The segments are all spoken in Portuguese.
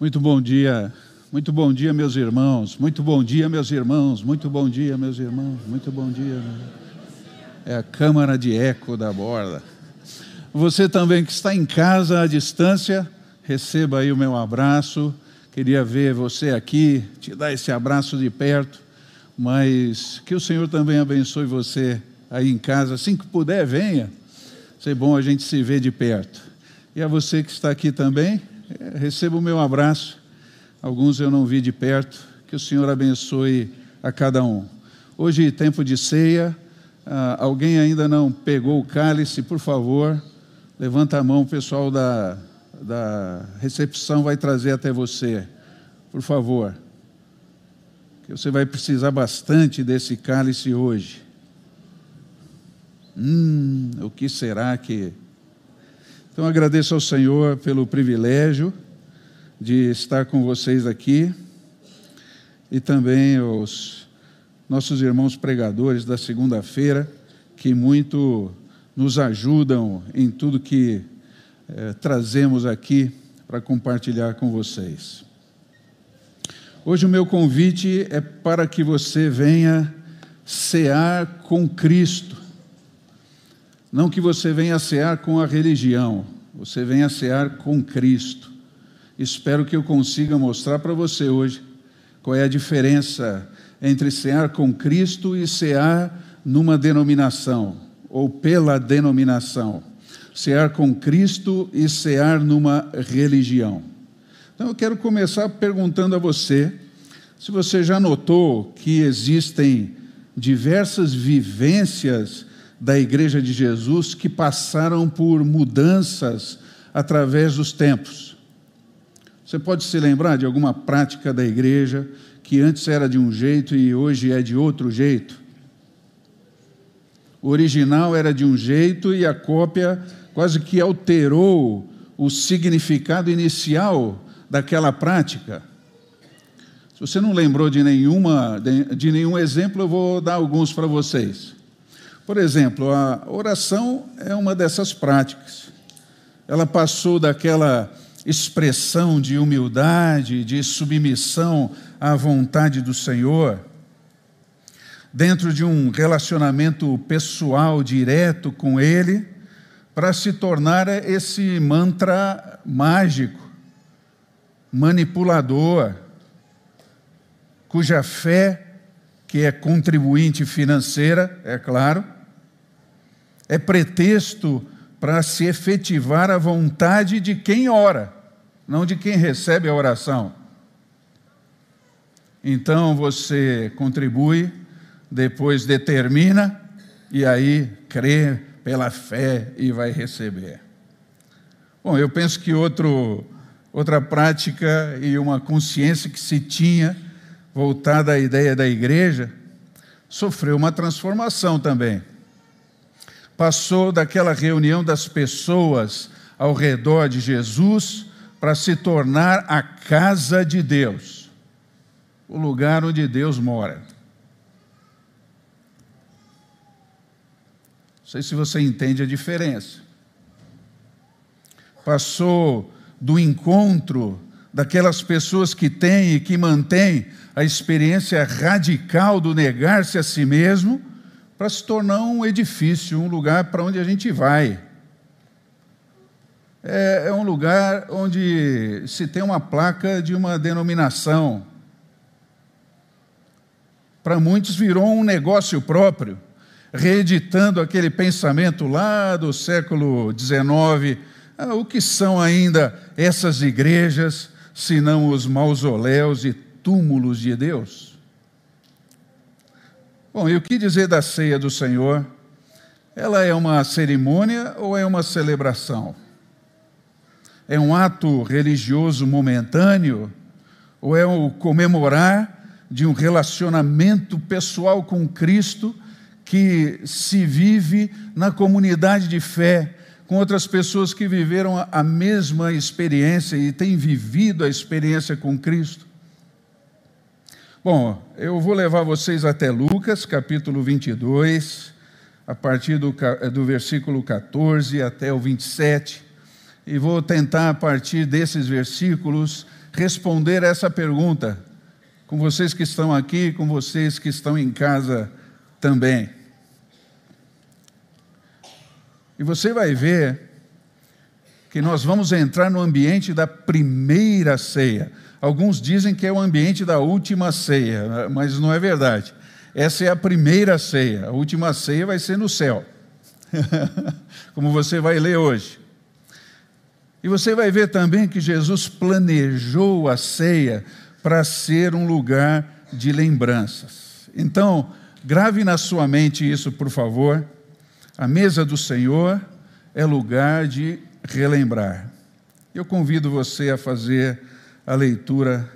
Muito bom dia, muito bom dia, meus irmãos. Muito bom dia, meus irmãos. Muito bom dia, meus irmãos. Muito bom dia. É a câmara de eco da borda. Você também que está em casa à distância, receba aí o meu abraço. Queria ver você aqui, te dar esse abraço de perto, mas que o Senhor também abençoe você aí em casa. Assim que puder, venha. Ser bom a gente se ver de perto. E a você que está aqui também, é, receba o meu abraço. Alguns eu não vi de perto. Que o Senhor abençoe a cada um. Hoje, tempo de ceia. Ah, alguém ainda não pegou o cálice, por favor, levanta a mão, o pessoal da, da recepção vai trazer até você. Por favor. Que você vai precisar bastante desse cálice hoje. Hum, o que será que então agradeço ao Senhor pelo privilégio de estar com vocês aqui e também aos nossos irmãos pregadores da segunda-feira, que muito nos ajudam em tudo que eh, trazemos aqui para compartilhar com vocês. Hoje o meu convite é para que você venha cear com Cristo não que você venha cear com a religião, você venha cear com Cristo. Espero que eu consiga mostrar para você hoje qual é a diferença entre cear com Cristo e cear numa denominação, ou pela denominação. Cear com Cristo e cear numa religião. Então eu quero começar perguntando a você se você já notou que existem diversas vivências da Igreja de Jesus que passaram por mudanças através dos tempos. Você pode se lembrar de alguma prática da igreja que antes era de um jeito e hoje é de outro jeito? O original era de um jeito e a cópia quase que alterou o significado inicial daquela prática. Se você não lembrou de, nenhuma, de, de nenhum exemplo, eu vou dar alguns para vocês. Por exemplo, a oração é uma dessas práticas. Ela passou daquela expressão de humildade, de submissão à vontade do Senhor, dentro de um relacionamento pessoal direto com Ele, para se tornar esse mantra mágico, manipulador, cuja fé, que é contribuinte financeira, é claro, é pretexto para se efetivar a vontade de quem ora, não de quem recebe a oração. Então você contribui, depois determina e aí crê pela fé e vai receber. Bom, eu penso que outro, outra prática e uma consciência que se tinha voltada à ideia da igreja sofreu uma transformação também passou daquela reunião das pessoas ao redor de Jesus para se tornar a casa de Deus, o lugar onde Deus mora. Não sei se você entende a diferença. Passou do encontro daquelas pessoas que têm e que mantêm a experiência radical do negar-se a si mesmo para se tornar um edifício, um lugar para onde a gente vai. É, é um lugar onde se tem uma placa de uma denominação. Para muitos virou um negócio próprio, reeditando aquele pensamento lá do século XIX. Ah, o que são ainda essas igrejas, se não os mausoléus e túmulos de Deus? Bom, e o que dizer da ceia do Senhor? Ela é uma cerimônia ou é uma celebração? É um ato religioso momentâneo ou é o comemorar de um relacionamento pessoal com Cristo que se vive na comunidade de fé, com outras pessoas que viveram a mesma experiência e têm vivido a experiência com Cristo? Bom, eu vou levar vocês até Lucas, capítulo 22, a partir do, do versículo 14 até o 27, e vou tentar, a partir desses versículos, responder essa pergunta, com vocês que estão aqui, com vocês que estão em casa também. E você vai ver que nós vamos entrar no ambiente da primeira ceia. Alguns dizem que é o ambiente da última ceia, mas não é verdade. Essa é a primeira ceia. A última ceia vai ser no céu, como você vai ler hoje. E você vai ver também que Jesus planejou a ceia para ser um lugar de lembranças. Então, grave na sua mente isso, por favor. A mesa do Senhor é lugar de relembrar. Eu convido você a fazer a leitura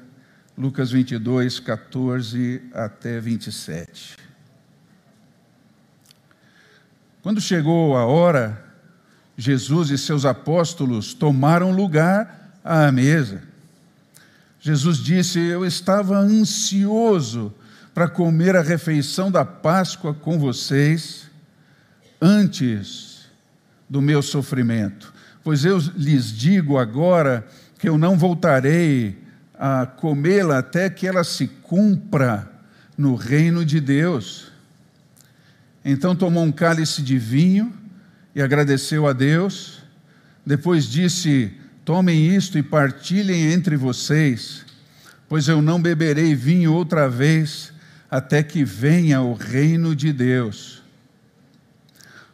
Lucas 22, 14 até 27. Quando chegou a hora, Jesus e seus apóstolos tomaram lugar à mesa. Jesus disse: Eu estava ansioso para comer a refeição da Páscoa com vocês antes do meu sofrimento. Pois eu lhes digo agora que eu não voltarei a comê-la até que ela se cumpra no reino de Deus. Então tomou um cálice de vinho e agradeceu a Deus. Depois disse: Tomem isto e partilhem entre vocês, pois eu não beberei vinho outra vez até que venha o reino de Deus.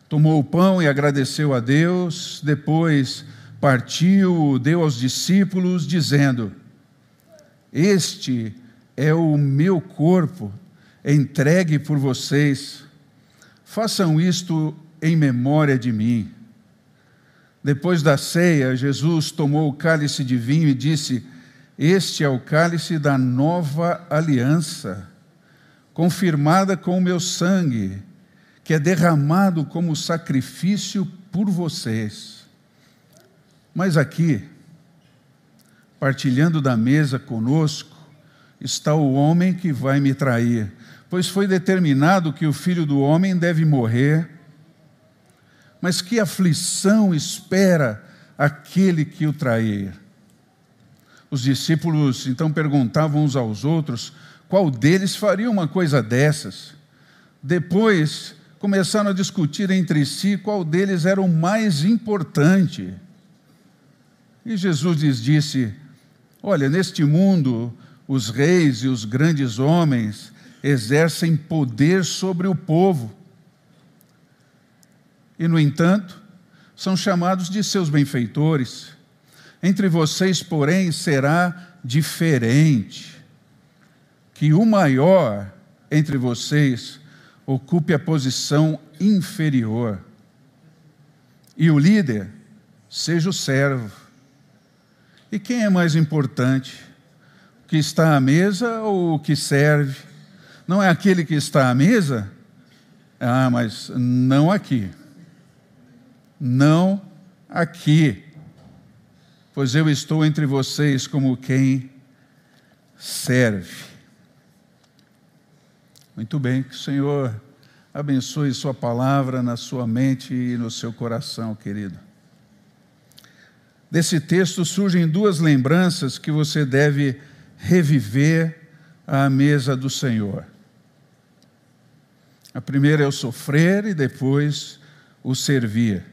Tomou o pão e agradeceu a Deus, depois partiu, deu aos discípulos, dizendo: Este é o meu corpo, entregue por vocês. Façam isto em memória de mim. Depois da ceia, Jesus tomou o cálice de vinho e disse: Este é o cálice da nova aliança, confirmada com o meu sangue, que é derramado como sacrifício por vocês. Mas aqui, partilhando da mesa conosco, está o homem que vai me trair, pois foi determinado que o filho do homem deve morrer mas que aflição espera aquele que o trair? Os discípulos então perguntavam uns aos outros qual deles faria uma coisa dessas. Depois começaram a discutir entre si qual deles era o mais importante. E Jesus lhes disse: Olha, neste mundo, os reis e os grandes homens exercem poder sobre o povo e, no entanto, são chamados de seus benfeitores. Entre vocês, porém, será diferente. Que o maior entre vocês ocupe a posição inferior. E o líder seja o servo. E quem é mais importante? O que está à mesa ou o que serve? Não é aquele que está à mesa? Ah, mas não aqui não aqui, pois eu estou entre vocês como quem serve. Muito bem, que o Senhor abençoe Sua palavra na sua mente e no seu coração, querido. Desse texto surgem duas lembranças que você deve reviver à mesa do Senhor. A primeira é o sofrer e depois o servir.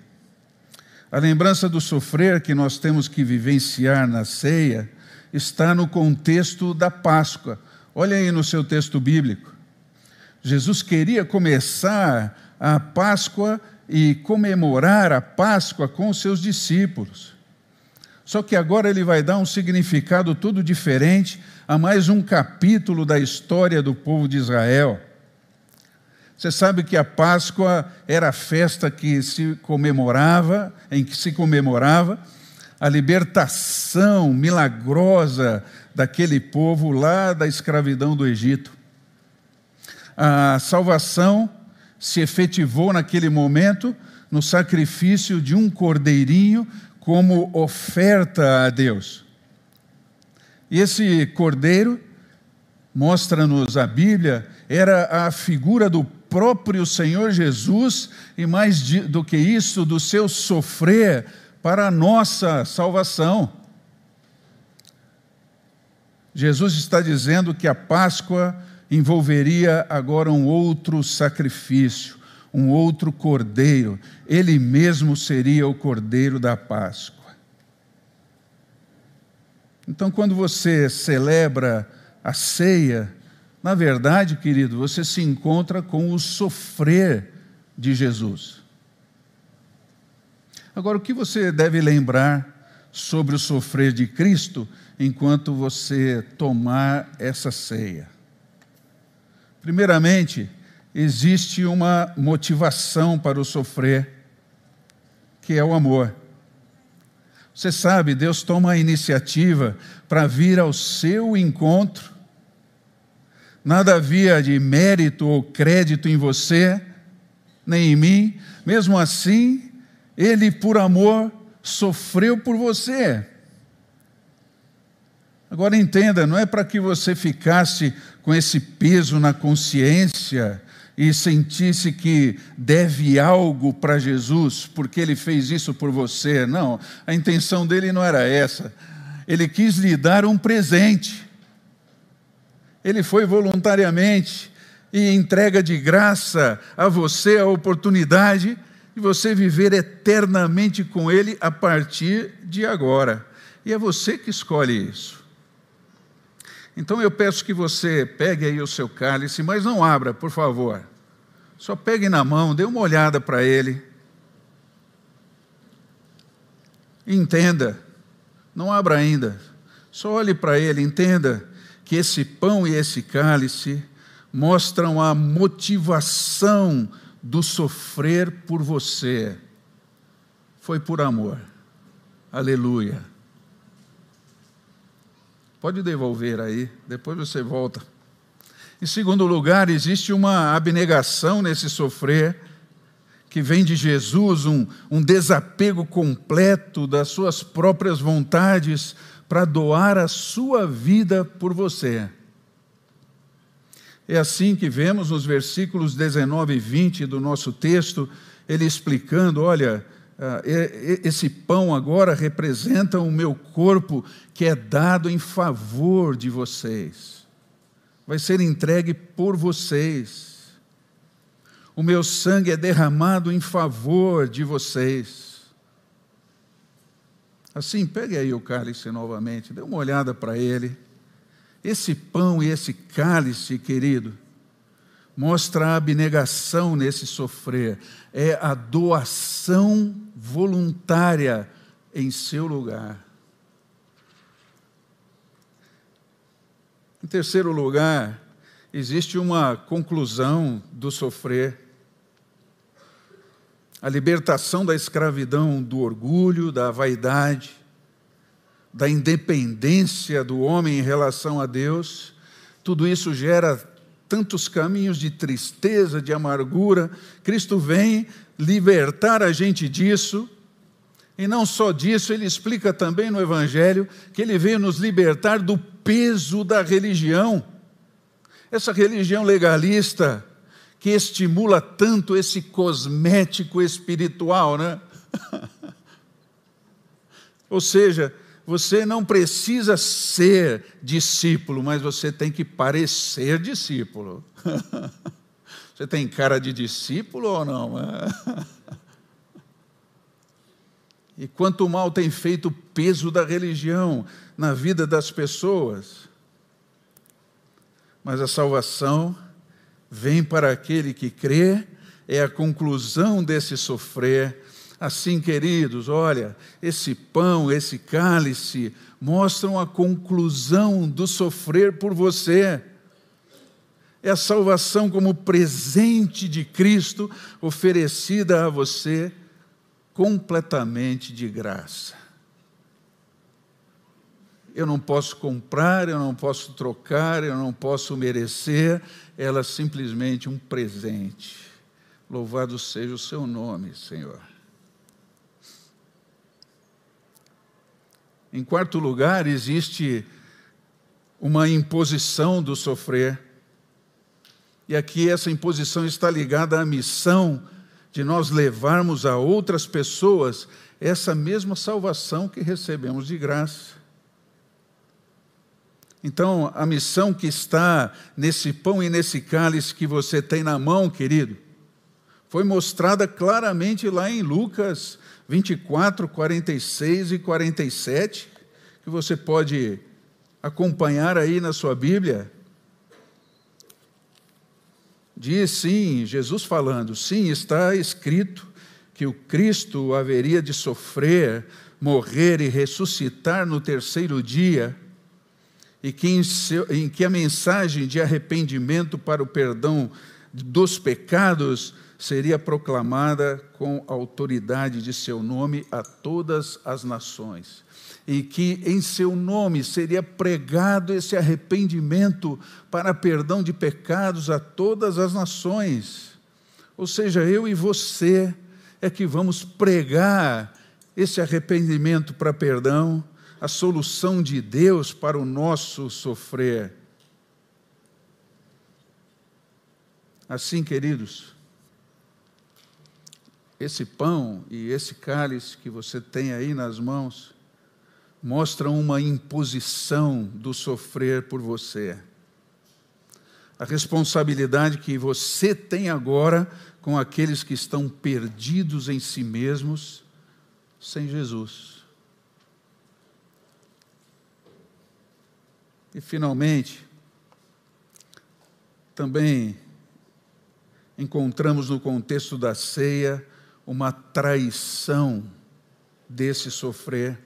A lembrança do sofrer que nós temos que vivenciar na ceia está no contexto da Páscoa. Olha aí no seu texto bíblico. Jesus queria começar a Páscoa e comemorar a Páscoa com os seus discípulos. Só que agora ele vai dar um significado todo diferente a mais um capítulo da história do povo de Israel. Você sabe que a Páscoa era a festa que se comemorava, em que se comemorava a libertação milagrosa daquele povo lá da escravidão do Egito. A salvação se efetivou naquele momento no sacrifício de um cordeirinho como oferta a Deus. E esse cordeiro, mostra-nos a Bíblia, era a figura do próprio Senhor Jesus e mais do que isso, do seu sofrer para a nossa salvação. Jesus está dizendo que a Páscoa envolveria agora um outro sacrifício, um outro cordeiro. Ele mesmo seria o cordeiro da Páscoa. Então, quando você celebra a ceia, na verdade, querido, você se encontra com o sofrer de Jesus. Agora, o que você deve lembrar sobre o sofrer de Cristo enquanto você tomar essa ceia? Primeiramente, existe uma motivação para o sofrer, que é o amor. Você sabe, Deus toma a iniciativa para vir ao seu encontro. Nada havia de mérito ou crédito em você, nem em mim. Mesmo assim, Ele, por amor, sofreu por você. Agora entenda, não é para que você ficasse com esse peso na consciência e sentisse que deve algo para Jesus porque ele fez isso por você. Não, a intenção dele não era essa. Ele quis lhe dar um presente. Ele foi voluntariamente e entrega de graça a você a oportunidade de você viver eternamente com Ele a partir de agora. E é você que escolhe isso. Então eu peço que você pegue aí o seu cálice, mas não abra, por favor. Só pegue na mão, dê uma olhada para ele. Entenda, não abra ainda. Só olhe para ele, entenda que esse pão e esse cálice mostram a motivação do sofrer por você. Foi por amor. Aleluia. Pode devolver aí, depois você volta. Em segundo lugar, existe uma abnegação nesse sofrer, que vem de Jesus, um, um desapego completo das suas próprias vontades para doar a sua vida por você. É assim que vemos nos versículos 19 e 20 do nosso texto, ele explicando: olha, esse pão agora representa o meu corpo que é dado em favor de vocês. Vai ser entregue por vocês. O meu sangue é derramado em favor de vocês. Assim, pegue aí o cálice novamente, dê uma olhada para ele. Esse pão e esse cálice, querido, mostra a abnegação nesse sofrer, é a doação voluntária em seu lugar. Em terceiro lugar, existe uma conclusão do sofrer. A libertação da escravidão do orgulho, da vaidade, da independência do homem em relação a Deus, tudo isso gera tantos caminhos de tristeza, de amargura. Cristo vem libertar a gente disso. E não só disso, ele explica também no Evangelho que ele veio nos libertar do peso da religião. Essa religião legalista que estimula tanto esse cosmético espiritual, né? Ou seja, você não precisa ser discípulo, mas você tem que parecer discípulo. Você tem cara de discípulo ou não? E quanto mal tem feito o peso da religião na vida das pessoas. Mas a salvação vem para aquele que crê, é a conclusão desse sofrer Assim, queridos, olha, esse pão, esse cálice mostram a conclusão do sofrer por você. É a salvação como presente de Cristo oferecida a você completamente de graça. Eu não posso comprar, eu não posso trocar, eu não posso merecer, ela é simplesmente um presente. Louvado seja o seu nome, Senhor. Em quarto lugar, existe uma imposição do sofrer. E aqui essa imposição está ligada à missão de nós levarmos a outras pessoas essa mesma salvação que recebemos de graça. Então, a missão que está nesse pão e nesse cálice que você tem na mão, querido, foi mostrada claramente lá em Lucas 24, 46 e 47, que você pode acompanhar aí na sua Bíblia. Diz sim, Jesus falando, sim, está escrito que o Cristo haveria de sofrer, morrer e ressuscitar no terceiro dia, e que em, seu, em que a mensagem de arrependimento para o perdão dos pecados seria proclamada com autoridade de seu nome a todas as nações. E que em seu nome seria pregado esse arrependimento para perdão de pecados a todas as nações. Ou seja, eu e você é que vamos pregar esse arrependimento para perdão, a solução de Deus para o nosso sofrer. Assim, queridos, esse pão e esse cálice que você tem aí nas mãos mostram uma imposição do sofrer por você. A responsabilidade que você tem agora com aqueles que estão perdidos em si mesmos sem Jesus. E, finalmente, também encontramos no contexto da ceia uma traição desse sofrer.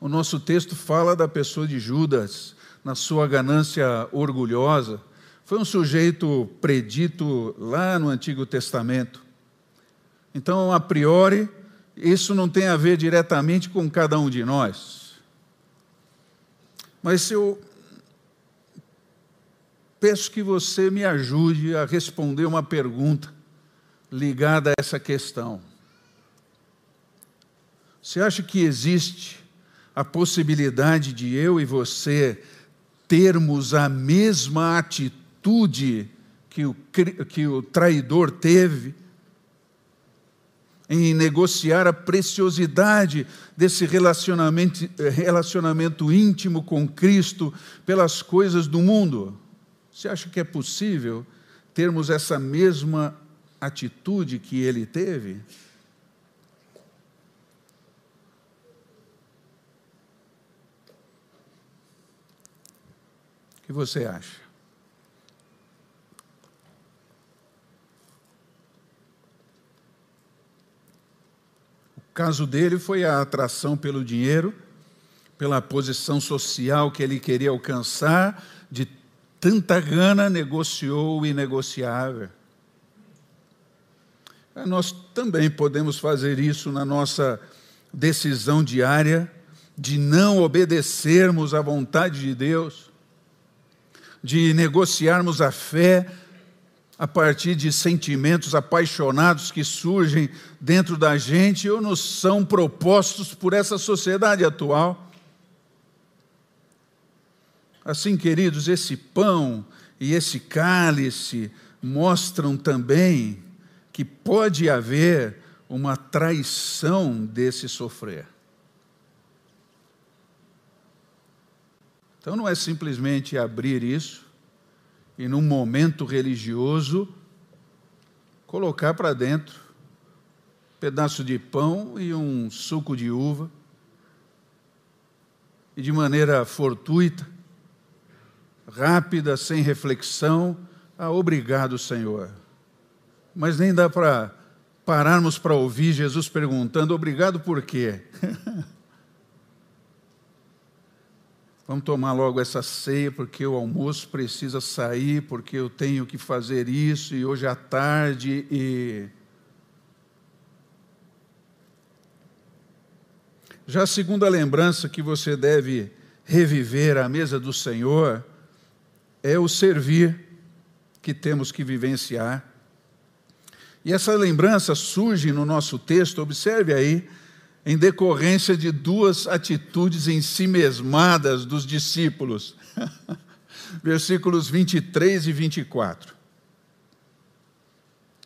O nosso texto fala da pessoa de Judas, na sua ganância orgulhosa. Foi um sujeito predito lá no Antigo Testamento. Então, a priori, isso não tem a ver diretamente com cada um de nós. Mas eu peço que você me ajude a responder uma pergunta ligada a essa questão. Você acha que existe a possibilidade de eu e você termos a mesma atitude que o, que o traidor teve em negociar a preciosidade desse relacionamento, relacionamento íntimo com Cristo pelas coisas do mundo? Você acha que é possível termos essa mesma atitude que ele teve? O que você acha? O caso dele foi a atração pelo dinheiro, pela posição social que ele queria alcançar, de tanta gana negociou o inegociável. Nós também podemos fazer isso na nossa decisão diária de não obedecermos à vontade de Deus, de negociarmos a fé a partir de sentimentos apaixonados que surgem dentro da gente ou nos são propostos por essa sociedade atual. Assim, queridos, esse pão e esse cálice mostram também que pode haver uma traição desse sofrer. Então não é simplesmente abrir isso e, num momento religioso, colocar para dentro um pedaço de pão e um suco de uva, e de maneira fortuita, rápida, sem reflexão, ah, obrigado, Senhor mas nem dá para pararmos para ouvir Jesus perguntando: obrigado por quê? Vamos tomar logo essa ceia, porque o almoço precisa sair, porque eu tenho que fazer isso, e hoje à tarde, e. Já a segunda lembrança que você deve reviver à mesa do Senhor é o servir que temos que vivenciar. E essa lembrança surge no nosso texto, observe aí, em decorrência de duas atitudes em si mesmadas dos discípulos. Versículos 23 e 24.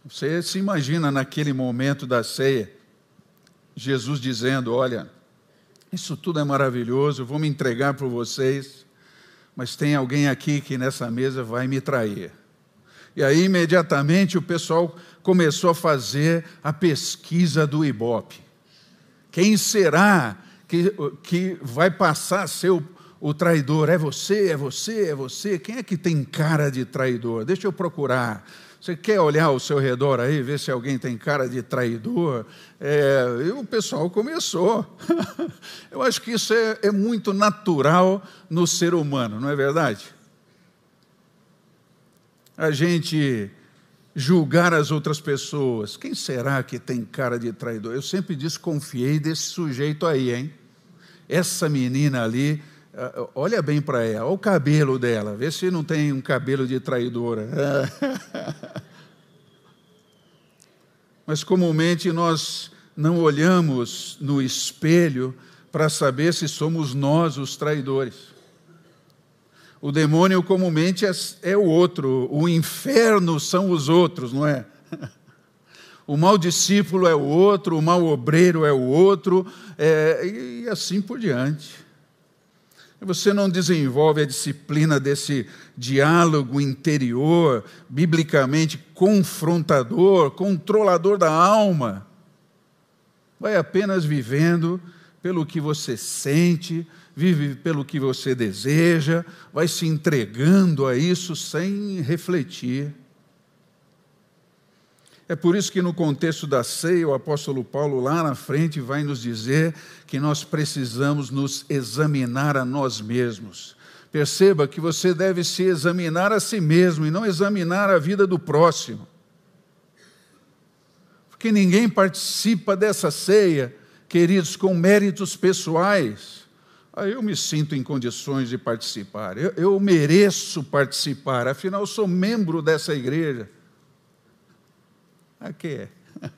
Você se imagina naquele momento da ceia, Jesus dizendo: Olha, isso tudo é maravilhoso, eu vou me entregar para vocês, mas tem alguém aqui que nessa mesa vai me trair. E aí, imediatamente, o pessoal começou a fazer a pesquisa do Ibope. Quem será que, que vai passar a ser o, o traidor? É você, é você, é você? Quem é que tem cara de traidor? Deixa eu procurar. Você quer olhar ao seu redor aí, ver se alguém tem cara de traidor? É, e o pessoal começou. Eu acho que isso é, é muito natural no ser humano, não é verdade? A gente julgar as outras pessoas. Quem será que tem cara de traidor? Eu sempre desconfiei desse sujeito aí, hein? Essa menina ali, ah, olha bem para ela, olha o cabelo dela, vê se não tem um cabelo de traidora. Mas comumente nós não olhamos no espelho para saber se somos nós os traidores. O demônio comumente é, é o outro, o inferno são os outros, não é? O mau discípulo é o outro, o mau obreiro é o outro, é, e assim por diante. Você não desenvolve a disciplina desse diálogo interior, biblicamente confrontador, controlador da alma. Vai apenas vivendo pelo que você sente, vive pelo que você deseja, vai se entregando a isso sem refletir. É por isso que, no contexto da ceia, o apóstolo Paulo, lá na frente, vai nos dizer que nós precisamos nos examinar a nós mesmos. Perceba que você deve se examinar a si mesmo e não examinar a vida do próximo. Porque ninguém participa dessa ceia, queridos, com méritos pessoais aí eu me sinto em condições de participar. Eu, eu mereço participar, afinal, sou membro dessa igreja. Aqui é.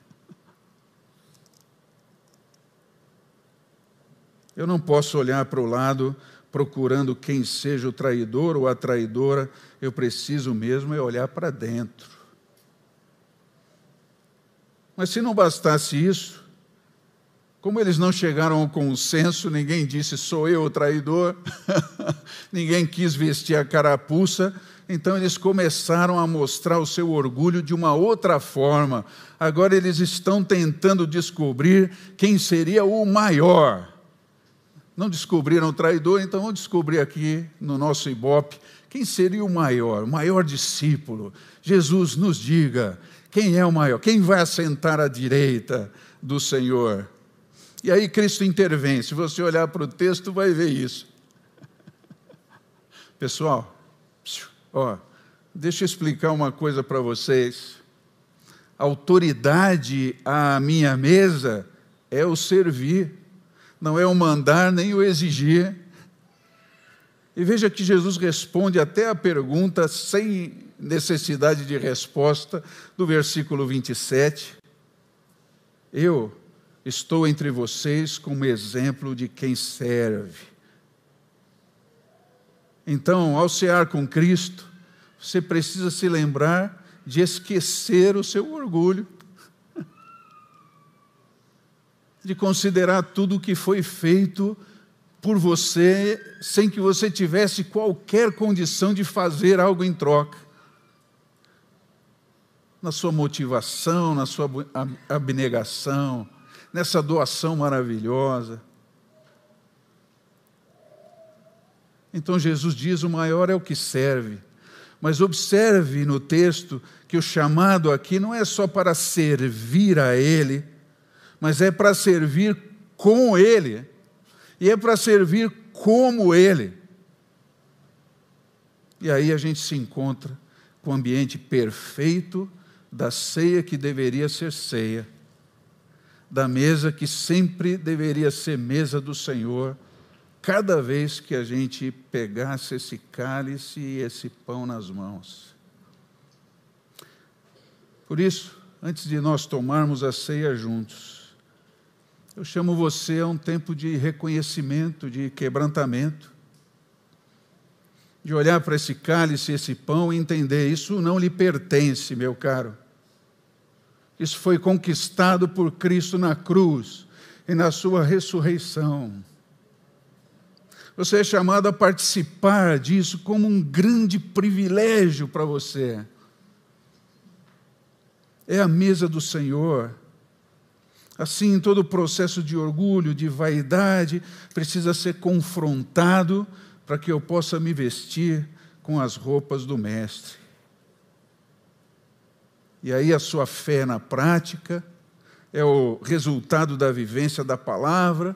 Eu não posso olhar para o lado procurando quem seja o traidor ou a traidora, eu preciso mesmo é olhar para dentro. Mas se não bastasse isso, como eles não chegaram ao consenso, ninguém disse sou eu o traidor, ninguém quis vestir a carapuça, então eles começaram a mostrar o seu orgulho de uma outra forma. Agora eles estão tentando descobrir quem seria o maior. Não descobriram o traidor, então vamos descobrir aqui no nosso Ibope quem seria o maior, o maior discípulo. Jesus nos diga quem é o maior, quem vai assentar à direita do Senhor. E aí Cristo intervém. Se você olhar para o texto, vai ver isso. Pessoal, ó, deixa eu explicar uma coisa para vocês. Autoridade à minha mesa é o servir, não é o mandar nem o exigir. E veja que Jesus responde até a pergunta sem necessidade de resposta, do versículo 27. Eu estou entre vocês como exemplo de quem serve. Então, ao cear com Cristo, você precisa se lembrar de esquecer o seu orgulho, de considerar tudo o que foi feito por você sem que você tivesse qualquer condição de fazer algo em troca. Na sua motivação, na sua abnegação, nessa doação maravilhosa. Então Jesus diz: o maior é o que serve. Mas observe no texto que o chamado aqui não é só para servir a Ele, mas é para servir com Ele, e é para servir como Ele. E aí a gente se encontra com o ambiente perfeito da ceia que deveria ser ceia da mesa que sempre deveria ser mesa do Senhor, cada vez que a gente pegasse esse cálice e esse pão nas mãos. Por isso, antes de nós tomarmos a ceia juntos, eu chamo você a um tempo de reconhecimento, de quebrantamento, de olhar para esse cálice, esse pão e entender: isso não lhe pertence, meu caro. Isso foi conquistado por Cristo na cruz e na sua ressurreição. Você é chamado a participar disso como um grande privilégio para você. É a mesa do Senhor. Assim, todo o processo de orgulho, de vaidade, precisa ser confrontado para que eu possa me vestir com as roupas do Mestre. E aí a sua fé na prática é o resultado da vivência da palavra,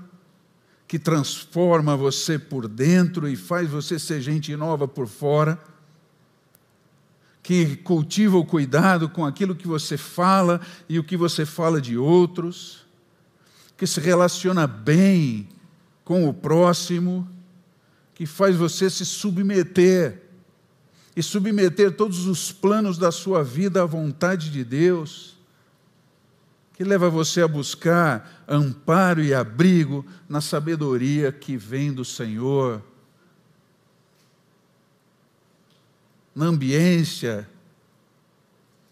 que transforma você por dentro e faz você ser gente nova por fora, que cultiva o cuidado com aquilo que você fala e o que você fala de outros, que se relaciona bem com o próximo, que faz você se submeter e submeter todos os planos da sua vida à vontade de Deus que leva você a buscar amparo e abrigo na sabedoria que vem do Senhor, na ambiência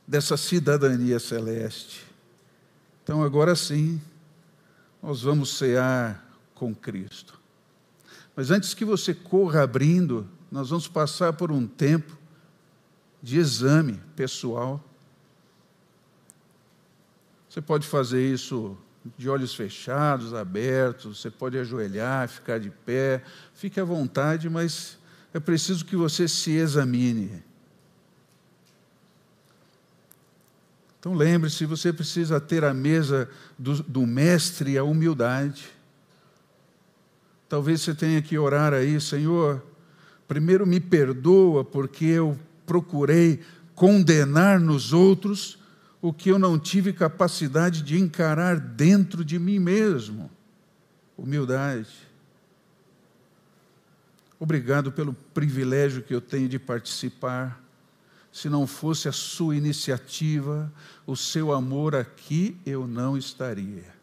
dessa cidadania celeste. Então, agora sim, nós vamos cear com Cristo. Mas antes que você corra abrindo, nós vamos passar por um tempo de exame pessoal. Você pode fazer isso de olhos fechados, abertos, você pode ajoelhar, ficar de pé, fique à vontade, mas é preciso que você se examine. Então lembre-se, você precisa ter a mesa do, do mestre a humildade. Talvez você tenha que orar aí, Senhor, primeiro me perdoa porque eu procurei condenar nos outros o que eu não tive capacidade de encarar dentro de mim mesmo. Humildade. Obrigado pelo privilégio que eu tenho de participar. Se não fosse a sua iniciativa, o seu amor aqui, eu não estaria.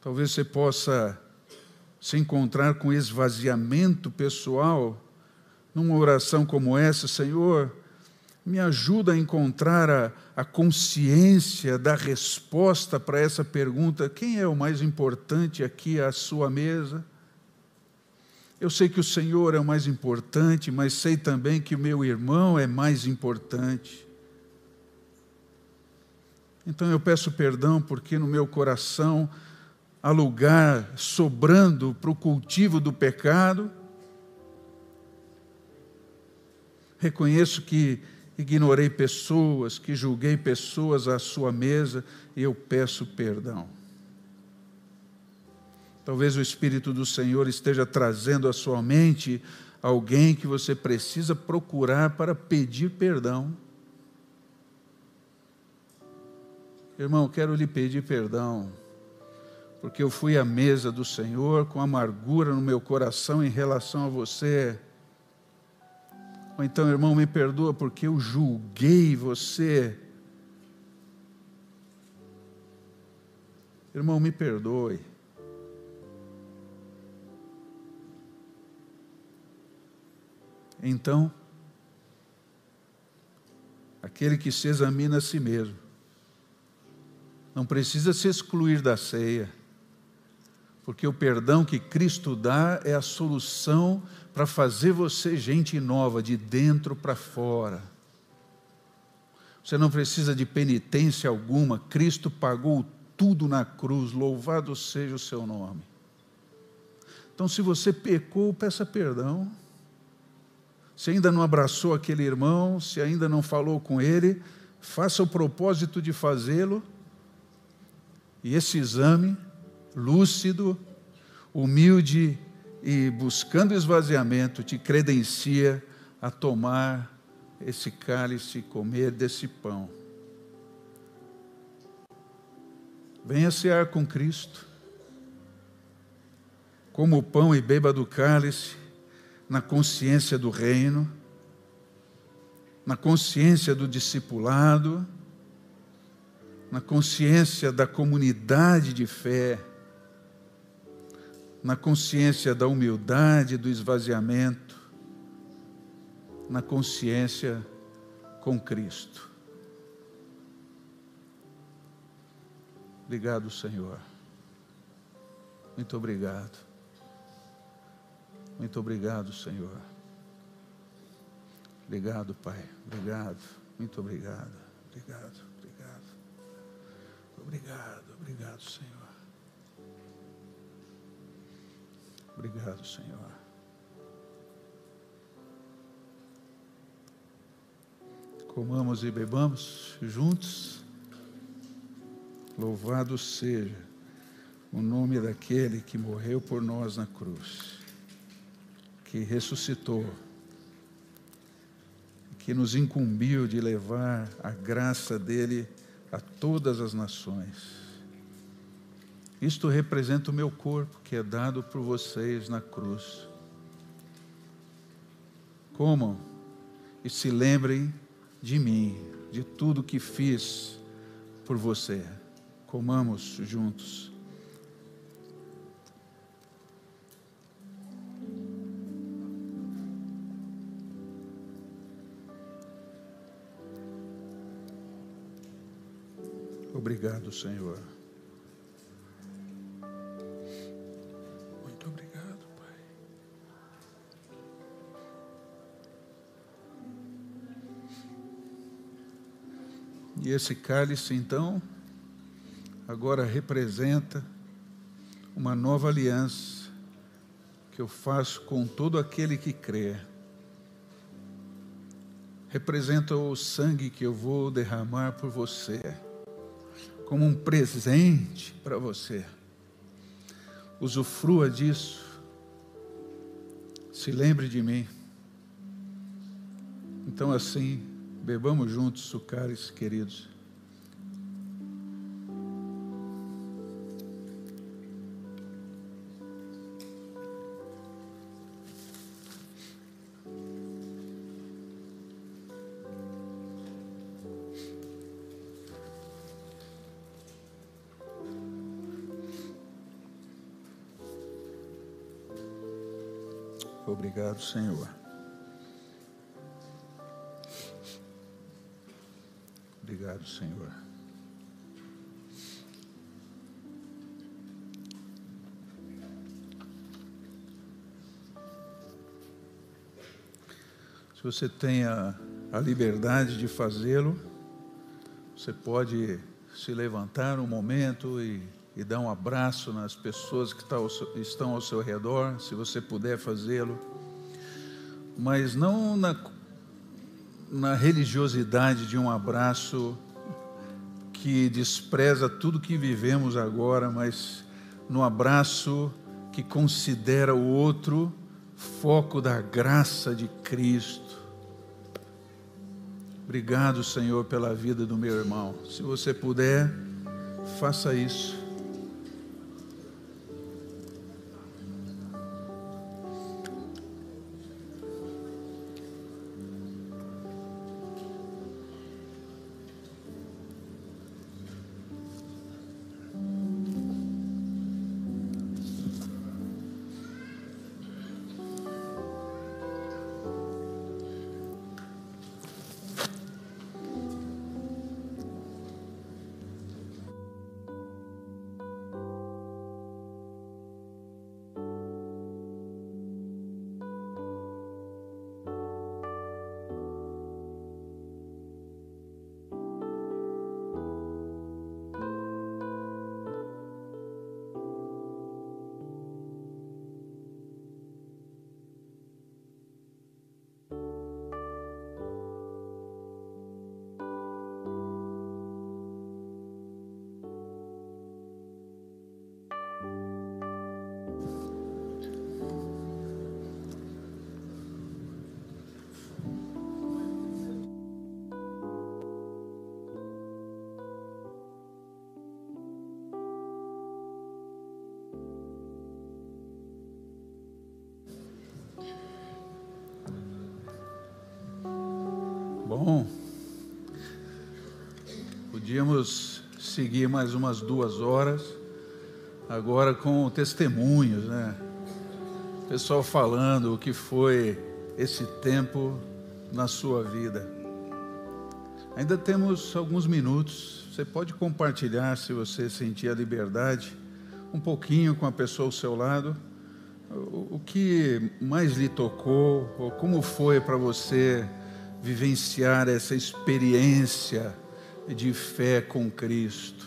Talvez você possa se encontrar com esvaziamento pessoal numa oração como essa, Senhor, me ajuda a encontrar a, a consciência da resposta para essa pergunta: quem é o mais importante aqui à sua mesa? Eu sei que o Senhor é o mais importante, mas sei também que o meu irmão é mais importante. Então eu peço perdão porque no meu coração há lugar sobrando para o cultivo do pecado Reconheço que ignorei pessoas, que julguei pessoas à sua mesa e eu peço perdão. Talvez o Espírito do Senhor esteja trazendo à sua mente alguém que você precisa procurar para pedir perdão. Irmão, quero lhe pedir perdão, porque eu fui à mesa do Senhor com amargura no meu coração em relação a você ou então, irmão, me perdoa porque eu julguei você. Irmão, me perdoe. Então, aquele que se examina a si mesmo, não precisa se excluir da ceia, porque o perdão que Cristo dá é a solução para fazer você gente nova, de dentro para fora. Você não precisa de penitência alguma, Cristo pagou tudo na cruz, louvado seja o seu nome. Então, se você pecou, peça perdão. Se ainda não abraçou aquele irmão, se ainda não falou com ele, faça o propósito de fazê-lo. E esse exame, lúcido, humilde e buscando esvaziamento, te credencia a tomar esse cálice comer desse pão. Venha cear com Cristo, como o pão e beba do cálice, na consciência do reino, na consciência do discipulado, na consciência da comunidade de fé na consciência da humildade, do esvaziamento, na consciência com Cristo. Obrigado, Senhor. Muito obrigado. Muito obrigado, Senhor. Obrigado, Pai. Obrigado. Muito obrigado. Obrigado. Obrigado. Obrigado. Obrigado, Senhor. Obrigado, Senhor. Comamos e bebamos juntos. Louvado seja o nome daquele que morreu por nós na cruz, que ressuscitou, que nos incumbiu de levar a graça dele a todas as nações. Isto representa o meu corpo que é dado por vocês na cruz. Comam e se lembrem de mim, de tudo que fiz por você. Comamos juntos. Obrigado, Senhor. E esse cálice, então, agora representa uma nova aliança que eu faço com todo aquele que crê. Representa o sangue que eu vou derramar por você como um presente para você. Usufrua disso. Se lembre de mim. Então, assim, bebamos juntos sucares, queridos. Obrigado, Senhor. Obrigado, Senhor. Se você tem a, a liberdade de fazê-lo, você pode se levantar um momento e e dar um abraço nas pessoas que estão ao seu redor, se você puder fazê-lo, mas não na, na religiosidade de um abraço que despreza tudo que vivemos agora, mas no abraço que considera o outro foco da graça de Cristo. Obrigado, Senhor, pela vida do meu irmão. Se você puder, faça isso. Podíamos seguir mais umas duas horas, agora com testemunhos, né? Pessoal falando o que foi esse tempo na sua vida. Ainda temos alguns minutos, você pode compartilhar, se você sentir a liberdade, um pouquinho com a pessoa ao seu lado, o, o que mais lhe tocou, ou como foi para você vivenciar essa experiência de fé com Cristo.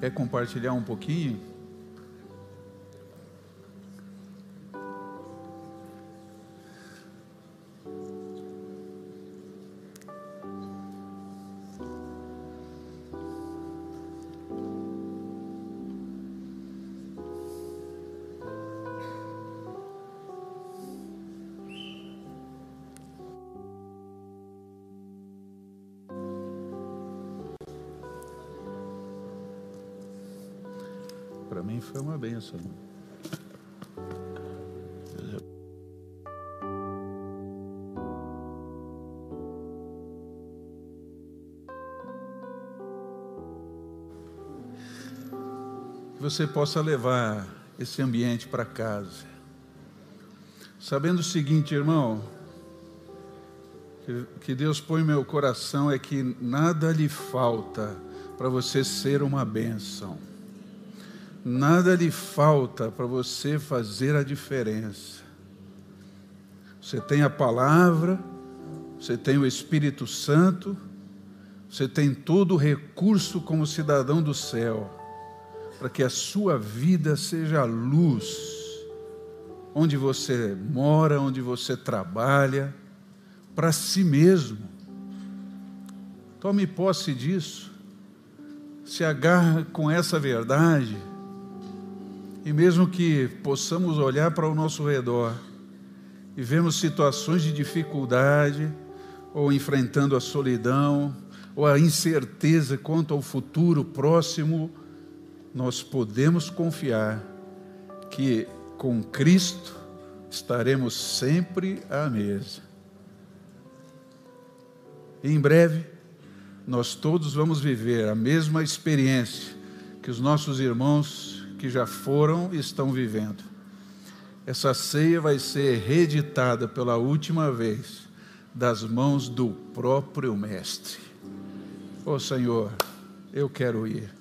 Quer compartilhar um pouquinho? Que você possa levar esse ambiente para casa. Sabendo o seguinte, irmão, que Deus põe no meu coração é que nada lhe falta para você ser uma bênção. Nada lhe falta para você fazer a diferença. Você tem a palavra, você tem o Espírito Santo, você tem todo o recurso como cidadão do céu, para que a sua vida seja luz, onde você mora, onde você trabalha, para si mesmo. Tome posse disso, se agarra com essa verdade e mesmo que possamos olhar para o nosso redor e vemos situações de dificuldade, ou enfrentando a solidão, ou a incerteza quanto ao futuro próximo, nós podemos confiar que com Cristo estaremos sempre à mesa. E em breve, nós todos vamos viver a mesma experiência que os nossos irmãos que já foram e estão vivendo. Essa ceia vai ser reeditada pela última vez das mãos do próprio Mestre. Ô oh, Senhor, eu quero ir.